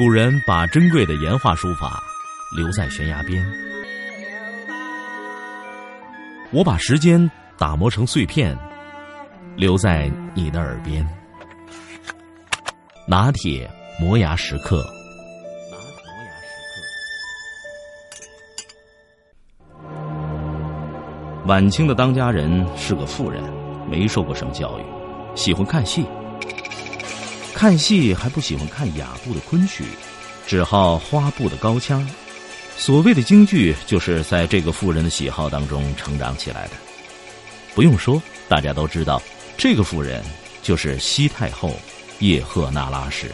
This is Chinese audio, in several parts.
古人把珍贵的岩画书法留在悬崖边，我把时间打磨成碎片，留在你的耳边。拿铁磨牙时刻。晚清的当家人是个妇人，没受过什么教育，喜欢看戏。看戏还不喜欢看雅步的昆曲，只好花布的高腔。所谓的京剧，就是在这个妇人的喜好当中成长起来的。不用说，大家都知道，这个妇人就是西太后叶赫那拉氏。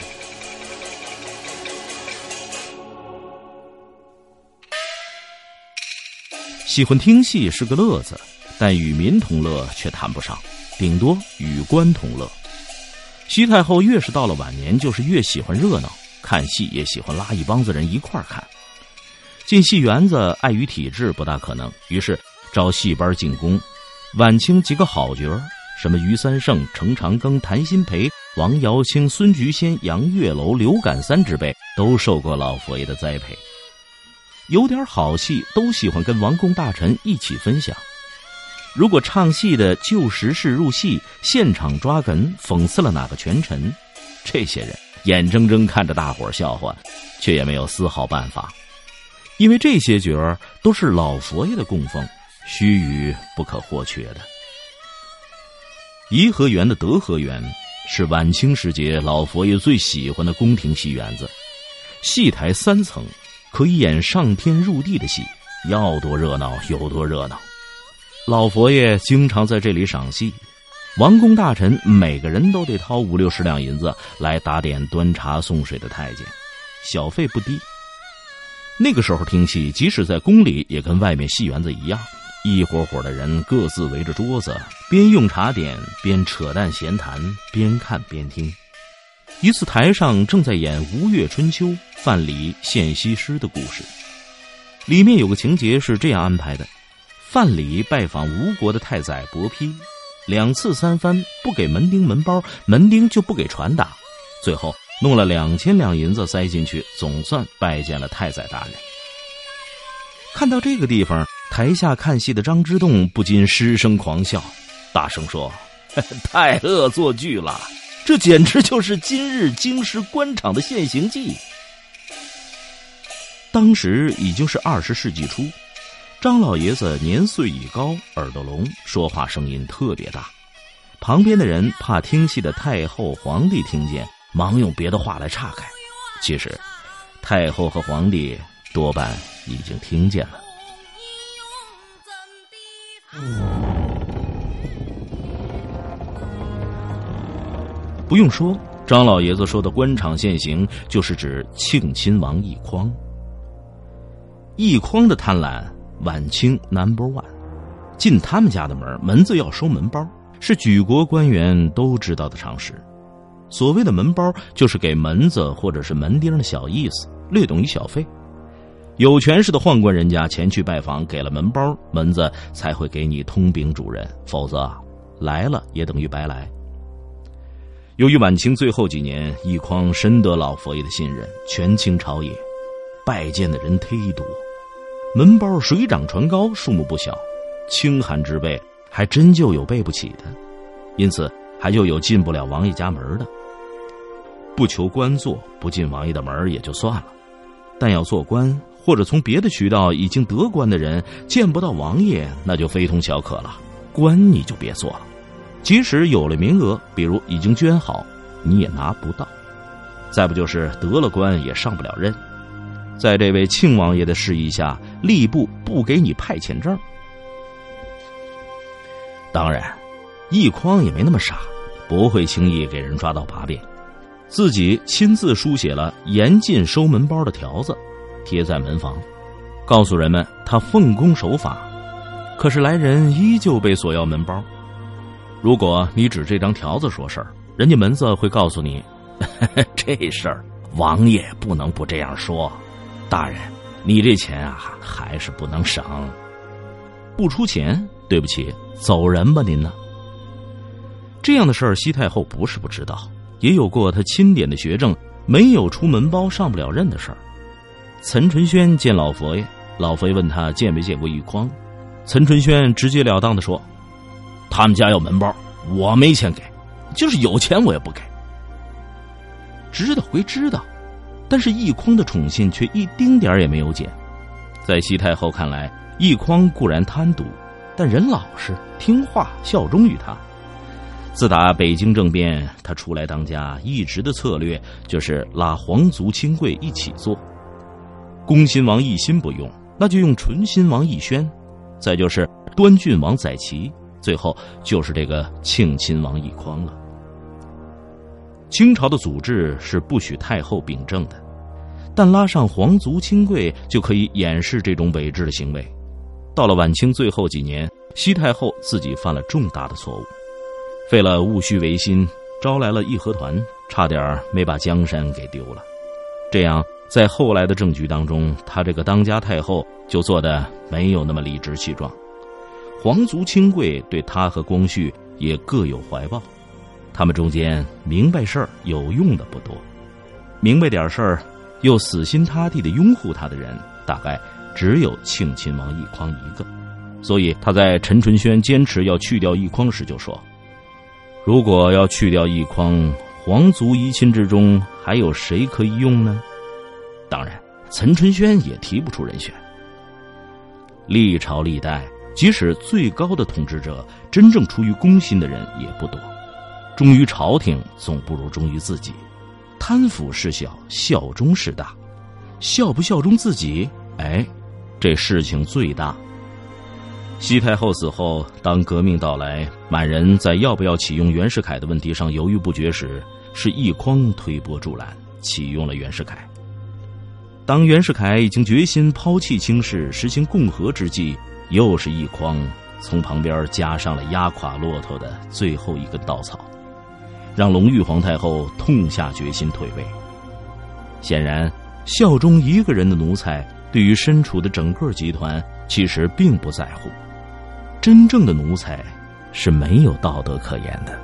喜欢听戏是个乐子，但与民同乐却谈不上，顶多与官同乐。西太后越是到了晚年，就是越喜欢热闹，看戏也喜欢拉一帮子人一块儿看。进戏园子碍于体制不大可能，于是招戏班进宫。晚清几个好角儿，什么于三胜、程长庚、谭鑫培、王瑶卿、孙菊仙、杨月楼、刘感三之辈，都受过老佛爷的栽培。有点好戏，都喜欢跟王公大臣一起分享。如果唱戏的就时事入戏，现场抓哏讽刺了哪个权臣，这些人眼睁睁看着大伙儿笑话，却也没有丝毫办法，因为这些角儿都是老佛爷的供奉，须臾不可或缺的。颐和园的德和园是晚清时节老佛爷最喜欢的宫廷戏园子，戏台三层，可以演上天入地的戏，要多热闹有多热闹。老佛爷经常在这里赏戏，王公大臣每个人都得掏五六十两银子来打点端茶送水的太监，小费不低。那个时候听戏，即使在宫里，也跟外面戏园子一样，一伙伙的人各自围着桌子，边用茶点，边扯淡闲谈，边看边听。一次台上正在演《吴越春秋》范蠡献西施的故事，里面有个情节是这样安排的。范蠡拜访吴国的太宰伯丕，两次三番不给门丁门包，门丁就不给传达，最后弄了两千两银子塞进去，总算拜见了太宰大人。看到这个地方，台下看戏的张之洞不禁失声狂笑，大声说：“ 太恶作剧了，这简直就是今日京师官场的现形记。”当时已经是二十世纪初。张老爷子年岁已高，耳朵聋，说话声音特别大。旁边的人怕听戏的太后、皇帝听见，忙用别的话来岔开。其实，太后和皇帝多半已经听见了。不用说，张老爷子说的官场现形，就是指庆亲王奕匡。奕匡的贪婪。晚清 number one，进他们家的门，门子要收门包，是举国官员都知道的常识。所谓的门包，就是给门子或者是门丁的小意思，略懂一小费。有权势的宦官人家前去拜访，给了门包，门子才会给你通禀主人，否则来了也等于白来。由于晚清最后几年，奕匡深得老佛爷的信任，权倾朝野，拜见的人忒多。门包水涨船高，数目不小，清寒之辈还真就有背不起的，因此还就有进不了王爷家门的。不求官做，不进王爷的门也就算了，但要做官或者从别的渠道已经得官的人见不到王爷，那就非同小可了。官你就别做了，即使有了名额，比如已经捐好，你也拿不到。再不就是得了官也上不了任。在这位庆王爷的示意下，吏部不给你派遣证。当然，奕匡也没那么傻，不会轻易给人抓到把柄，自己亲自书写了严禁收门包的条子，贴在门房，告诉人们他奉公守法。可是来人依旧被索要门包。如果你指这张条子说事儿，人家门子会告诉你，这事儿王爷不能不这样说。大人，你这钱啊还是不能省。不出钱，对不起，走人吧您呢。这样的事儿，西太后不是不知道，也有过她钦点的学政，没有出门包上不了任的事儿。岑春轩见老佛爷，老佛爷问他见没见过玉筐，岑春轩直截了当的说：“他们家有门包，我没钱给，就是有钱我也不给。”知道归知道，但是奕匡的宠信却一丁点也没有减。在西太后看来，奕匡固然贪赌，但人老实听话，效忠于他。自打北京政变，他出来当家，一直的策略就是拉皇族亲贵一起做。恭亲王奕欣不用，那就用纯亲王奕轩，再就是端郡王载岐，最后就是这个庆亲王奕匡了。清朝的祖制是不许太后秉政的，但拉上皇族亲贵就可以掩饰这种伪制的行为。到了晚清最后几年，西太后自己犯了重大的错误，废了戊戌维新，招来了义和团，差点没把江山给丢了。这样。在后来的政局当中，他这个当家太后就做的没有那么理直气壮，皇族亲贵对他和光绪也各有怀抱，他们中间明白事儿有用的不多，明白点事儿又死心塌地的拥护他的人，大概只有庆亲王奕匡一个，所以他在陈纯轩坚持要去掉奕匡时就说：“如果要去掉奕匡，皇族遗亲之中还有谁可以用呢？”当然，陈春轩也提不出人选。历朝历代，即使最高的统治者，真正出于公心的人也不多。忠于朝廷，总不如忠于自己。贪腐事小，效忠事大。效不效忠自己？哎，这事情最大。西太后死后，当革命到来，满人在要不要启用袁世凯的问题上犹豫不决时，是奕匡推波助澜，启用了袁世凯。当袁世凯已经决心抛弃清室，实行共和之际，又是一匡从旁边加上了压垮骆驼的最后一根稻草，让隆裕皇太后痛下决心退位。显然，效忠一个人的奴才，对于身处的整个集团其实并不在乎。真正的奴才是没有道德可言的。